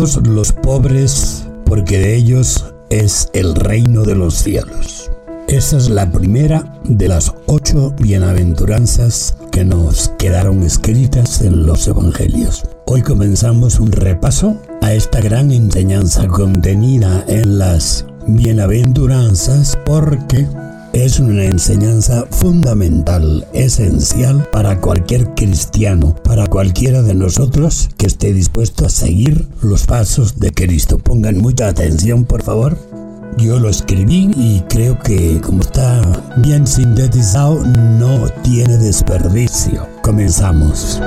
Los pobres, porque de ellos es el reino de los cielos. Esa es la primera de las ocho bienaventuranzas que nos quedaron escritas en los evangelios. Hoy comenzamos un repaso a esta gran enseñanza contenida en las bienaventuranzas porque es una enseñanza fundamental, esencial para cualquier cristiano, para cualquiera de nosotros que esté dispuesto a seguir los pasos de Cristo. Pongan mucha atención, por favor. Yo lo escribí y creo que como está bien sintetizado no tiene desperdicio. Comenzamos.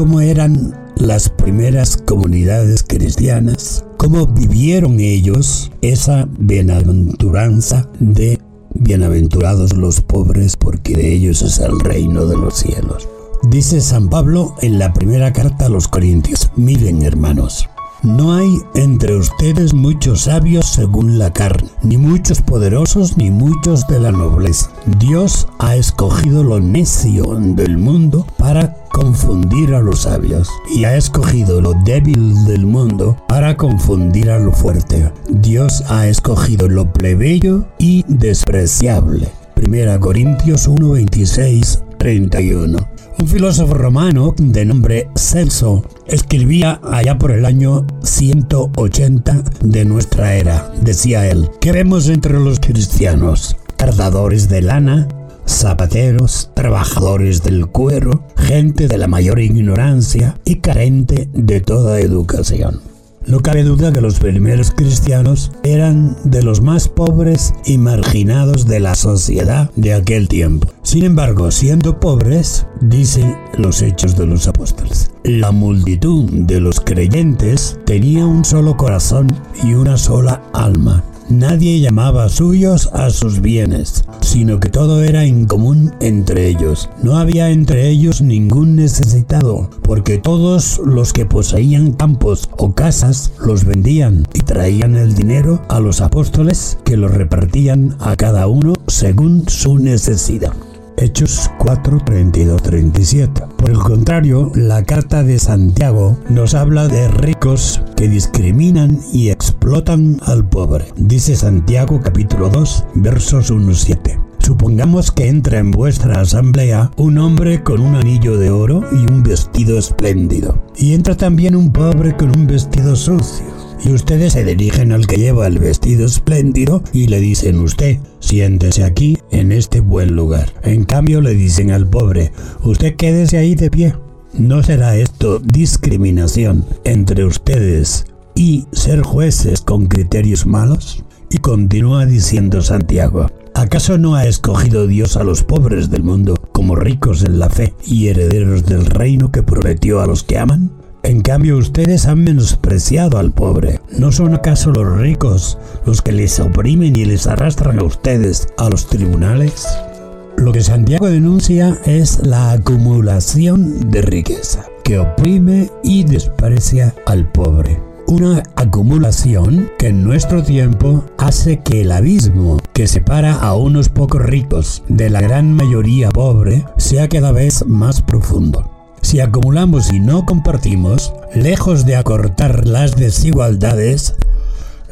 Cómo eran las primeras comunidades cristianas, cómo vivieron ellos esa bienaventuranza de bienaventurados los pobres porque de ellos es el reino de los cielos. Dice San Pablo en la primera carta a los Corintios, miren hermanos, no hay entre ustedes muchos sabios según la carne, ni muchos poderosos, ni muchos de la nobleza. Dios ha escogido lo necio del mundo para confundir a los sabios, y ha escogido lo débil del mundo para confundir a lo fuerte. Dios ha escogido lo plebeyo y despreciable. Primera Corintios 1, 26, 31. Un filósofo romano de nombre Celso escribía allá por el año 180 de nuestra era. Decía él, ¿qué vemos entre los cristianos? Tardadores de lana, zapateros, trabajadores del cuero, gente de la mayor ignorancia y carente de toda educación. No cabe duda que los primeros cristianos eran de los más pobres y marginados de la sociedad de aquel tiempo. Sin embargo, siendo pobres, dicen los hechos de los apóstoles, la multitud de los creyentes tenía un solo corazón y una sola alma Nadie llamaba suyos a sus bienes, sino que todo era en común entre ellos. No había entre ellos ningún necesitado, porque todos los que poseían campos o casas los vendían y traían el dinero a los apóstoles que lo repartían a cada uno según su necesidad. Hechos 4, 32, 37. Por el contrario, la carta de Santiago nos habla de ricos que discriminan y explotan al pobre. Dice Santiago capítulo 2, versos 1, 7. Supongamos que entra en vuestra asamblea un hombre con un anillo de oro y un vestido espléndido. Y entra también un pobre con un vestido sucio y ustedes se dirigen al que lleva el vestido espléndido y le dicen usted, siéntese aquí en este buen lugar. En cambio le dicen al pobre, usted quédese ahí de pie. ¿No será esto discriminación entre ustedes y ser jueces con criterios malos? Y continúa diciendo Santiago, ¿acaso no ha escogido Dios a los pobres del mundo como ricos en la fe y herederos del reino que prometió a los que aman? En cambio, ustedes han menospreciado al pobre. ¿No son acaso los ricos los que les oprimen y les arrastran a ustedes a los tribunales? Lo que Santiago denuncia es la acumulación de riqueza, que oprime y desprecia al pobre. Una acumulación que en nuestro tiempo hace que el abismo que separa a unos pocos ricos de la gran mayoría pobre sea cada vez más profundo. Si acumulamos y no compartimos, lejos de acortar las desigualdades,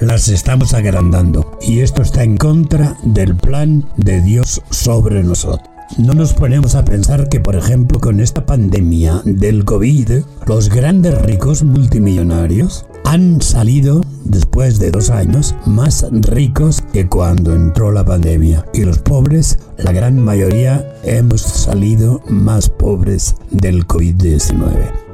las estamos agrandando. Y esto está en contra del plan de Dios sobre nosotros. No nos ponemos a pensar que, por ejemplo, con esta pandemia del COVID, los grandes ricos multimillonarios han salido, después de dos años, más ricos que cuando entró la pandemia. Y los pobres, la gran mayoría, hemos salido más pobres del COVID-19.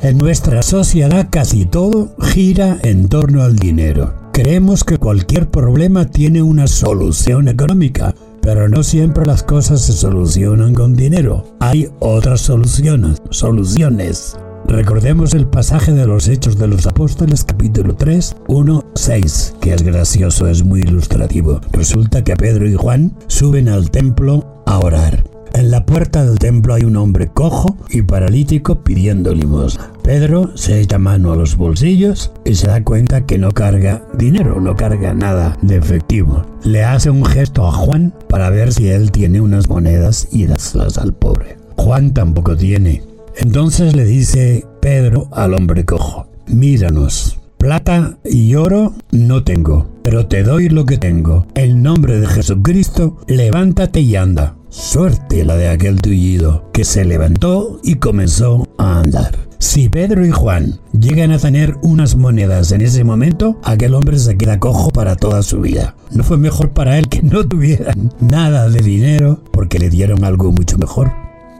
En nuestra sociedad casi todo gira en torno al dinero. Creemos que cualquier problema tiene una solución económica, pero no siempre las cosas se solucionan con dinero. Hay otras soluciones, soluciones. Recordemos el pasaje de los Hechos de los Apóstoles capítulo 3, 1, 6, que es gracioso, es muy ilustrativo. Resulta que Pedro y Juan suben al templo a orar. En la puerta del templo hay un hombre cojo y paralítico pidiendo limosna. Pedro se echa mano a los bolsillos y se da cuenta que no carga dinero, no carga nada de efectivo. Le hace un gesto a Juan para ver si él tiene unas monedas y dáslas al pobre. Juan tampoco tiene. Entonces le dice Pedro al hombre cojo, míranos. Plata y oro no tengo, pero te doy lo que tengo. En nombre de Jesucristo, levántate y anda. Suerte la de aquel tullido, que se levantó y comenzó a andar. Si Pedro y Juan llegan a tener unas monedas en ese momento, aquel hombre se queda cojo para toda su vida. No fue mejor para él que no tuvieran nada de dinero porque le dieron algo mucho mejor.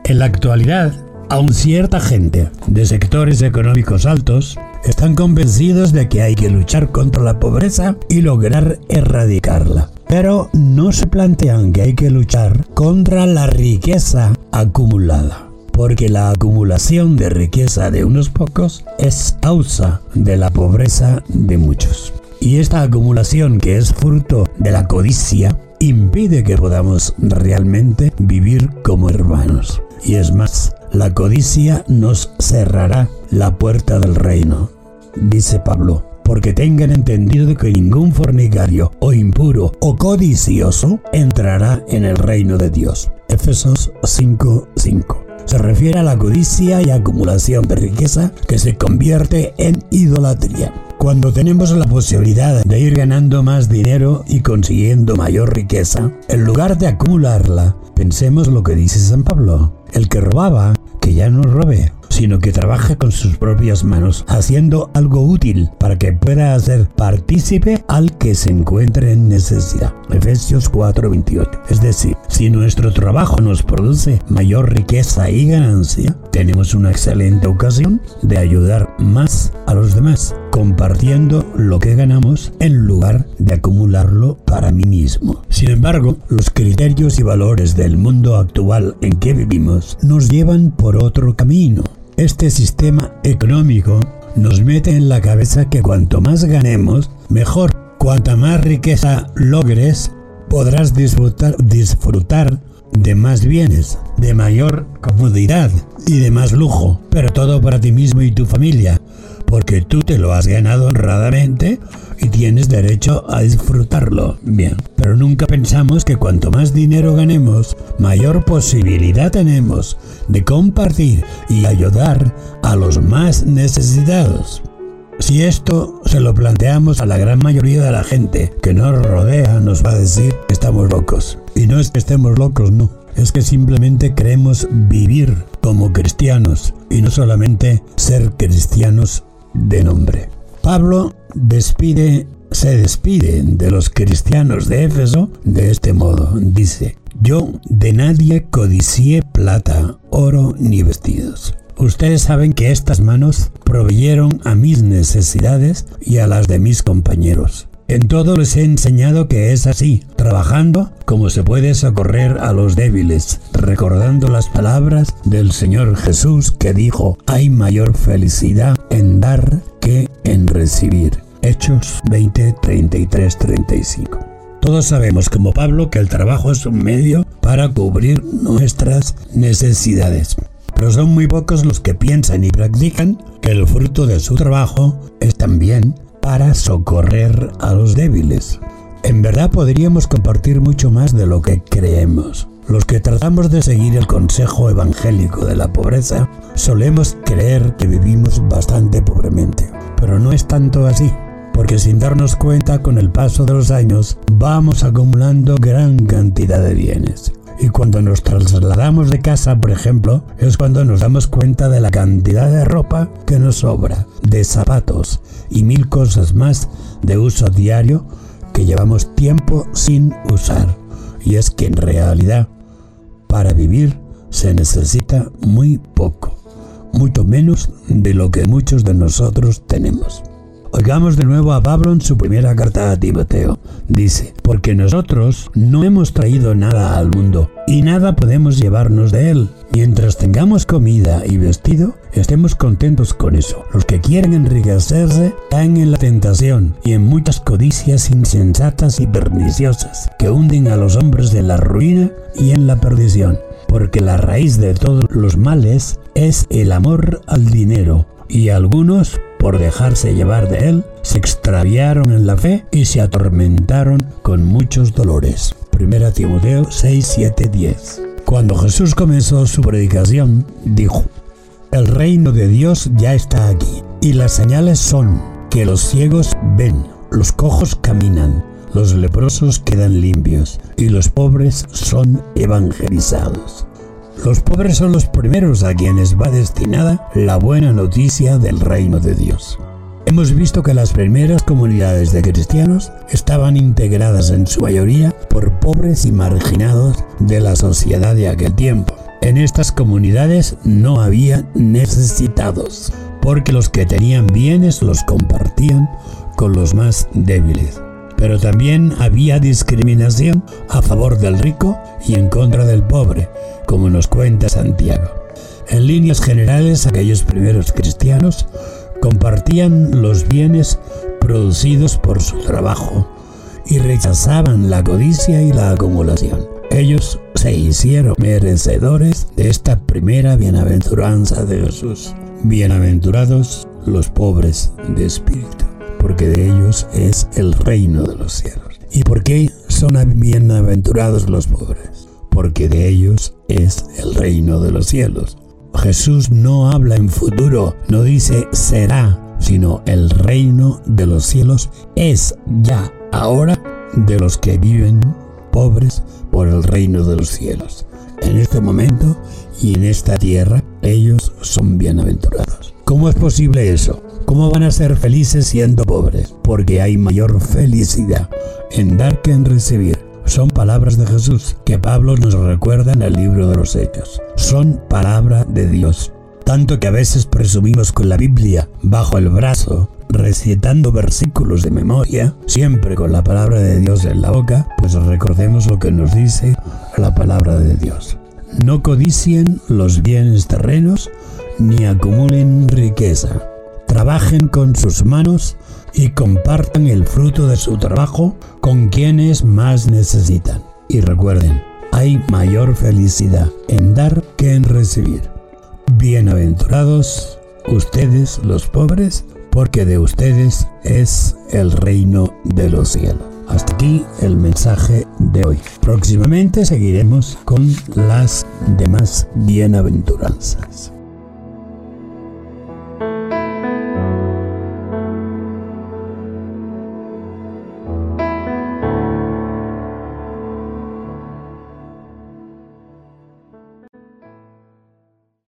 En la actualidad, aun cierta gente de sectores económicos altos están convencidos de que hay que luchar contra la pobreza y lograr erradicarla. Pero no se plantean que hay que luchar contra la riqueza acumulada, porque la acumulación de riqueza de unos pocos es causa de la pobreza de muchos. Y esta acumulación que es fruto de la codicia impide que podamos realmente vivir como hermanos. Y es más, la codicia nos cerrará la puerta del reino, dice Pablo, porque tengan entendido que ningún fornicario o impuro o codicioso entrará en el reino de Dios. Efesos 5:5. Se refiere a la codicia y acumulación de riqueza que se convierte en idolatría. Cuando tenemos la posibilidad de ir ganando más dinero y consiguiendo mayor riqueza, en lugar de acumularla, pensemos lo que dice San Pablo. El que robaba, que ya no robe, sino que trabaje con sus propias manos, haciendo algo útil para que pueda hacer partícipe al que se encuentre en necesidad. Efesios 4:28. Es decir, si nuestro trabajo nos produce mayor riqueza y ganancia, tenemos una excelente ocasión de ayudar más a los demás, compartiendo lo que ganamos en lugar de acumularlo para mí mismo. Sin embargo, los criterios y valores del mundo actual en que vivimos nos llevan por otro camino. Este sistema económico nos mete en la cabeza que cuanto más ganemos, mejor. Cuanta más riqueza logres, podrás disfrutar, disfrutar de más bienes, de mayor comodidad y de más lujo, pero todo para ti mismo y tu familia, porque tú te lo has ganado honradamente y tienes derecho a disfrutarlo. Bien, pero nunca pensamos que cuanto más dinero ganemos, mayor posibilidad tenemos de compartir y ayudar a los más necesitados. Si esto se lo planteamos a la gran mayoría de la gente que nos rodea, nos va a decir que estamos locos. Y no es que estemos locos, no. Es que simplemente queremos vivir como cristianos y no solamente ser cristianos de nombre. Pablo despide, se despide de los cristianos de Éfeso de este modo. Dice, yo de nadie codicié plata, oro ni vestidos. Ustedes saben que estas manos proveyeron a mis necesidades y a las de mis compañeros. En todo les he enseñado que es así, trabajando como se puede socorrer a los débiles, recordando las palabras del Señor Jesús que dijo, hay mayor felicidad en dar que en recibir. Hechos 20, 33, 35. Todos sabemos como Pablo que el trabajo es un medio para cubrir nuestras necesidades. Pero son muy pocos los que piensan y practican que el fruto de su trabajo es también para socorrer a los débiles. En verdad podríamos compartir mucho más de lo que creemos. Los que tratamos de seguir el consejo evangélico de la pobreza solemos creer que vivimos bastante pobremente. Pero no es tanto así, porque sin darnos cuenta con el paso de los años vamos acumulando gran cantidad de bienes. Y cuando nos trasladamos de casa, por ejemplo, es cuando nos damos cuenta de la cantidad de ropa que nos sobra, de zapatos y mil cosas más de uso diario que llevamos tiempo sin usar. Y es que en realidad, para vivir se necesita muy poco, mucho menos de lo que muchos de nosotros tenemos. Oigamos de nuevo a Pablo en su primera carta a Timoteo. Dice, porque nosotros no hemos traído nada al mundo y nada podemos llevarnos de él. Mientras tengamos comida y vestido, estemos contentos con eso. Los que quieren enriquecerse caen en la tentación y en muchas codicias insensatas y perniciosas que hunden a los hombres de la ruina y en la perdición. Porque la raíz de todos los males es el amor al dinero y algunos por dejarse llevar de él, se extraviaron en la fe y se atormentaron con muchos dolores. 1 Timoteo 6, 7, 10. Cuando Jesús comenzó su predicación, dijo, El reino de Dios ya está aquí, y las señales son que los ciegos ven, los cojos caminan, los leprosos quedan limpios, y los pobres son evangelizados. Los pobres son los primeros a quienes va destinada la buena noticia del reino de Dios. Hemos visto que las primeras comunidades de cristianos estaban integradas en su mayoría por pobres y marginados de la sociedad de aquel tiempo. En estas comunidades no había necesitados, porque los que tenían bienes los compartían con los más débiles. Pero también había discriminación a favor del rico y en contra del pobre, como nos cuenta Santiago. En líneas generales, aquellos primeros cristianos compartían los bienes producidos por su trabajo y rechazaban la codicia y la acumulación. Ellos se hicieron merecedores de esta primera bienaventuranza de Jesús. Bienaventurados los pobres de espíritu porque de ellos es el reino de los cielos. ¿Y por qué son bienaventurados los pobres? Porque de ellos es el reino de los cielos. Jesús no habla en futuro, no dice será, sino el reino de los cielos es ya, ahora, de los que viven pobres por el reino de los cielos. En este momento y en esta tierra, ellos son bienaventurados. ¿Cómo es posible eso? ¿Cómo van a ser felices siendo pobres? Porque hay mayor felicidad en dar que en recibir. Son palabras de Jesús que Pablo nos recuerda en el libro de los Hechos. Son palabra de Dios. Tanto que a veces presumimos con la Biblia bajo el brazo, recitando versículos de memoria, siempre con la palabra de Dios en la boca, pues recordemos lo que nos dice la palabra de Dios. No codicien los bienes terrenos, ni acumulen riqueza trabajen con sus manos y compartan el fruto de su trabajo con quienes más necesitan. Y recuerden, hay mayor felicidad en dar que en recibir. Bienaventurados ustedes los pobres, porque de ustedes es el reino de los cielos. Hasta aquí el mensaje de hoy. Próximamente seguiremos con las demás bienaventuranzas.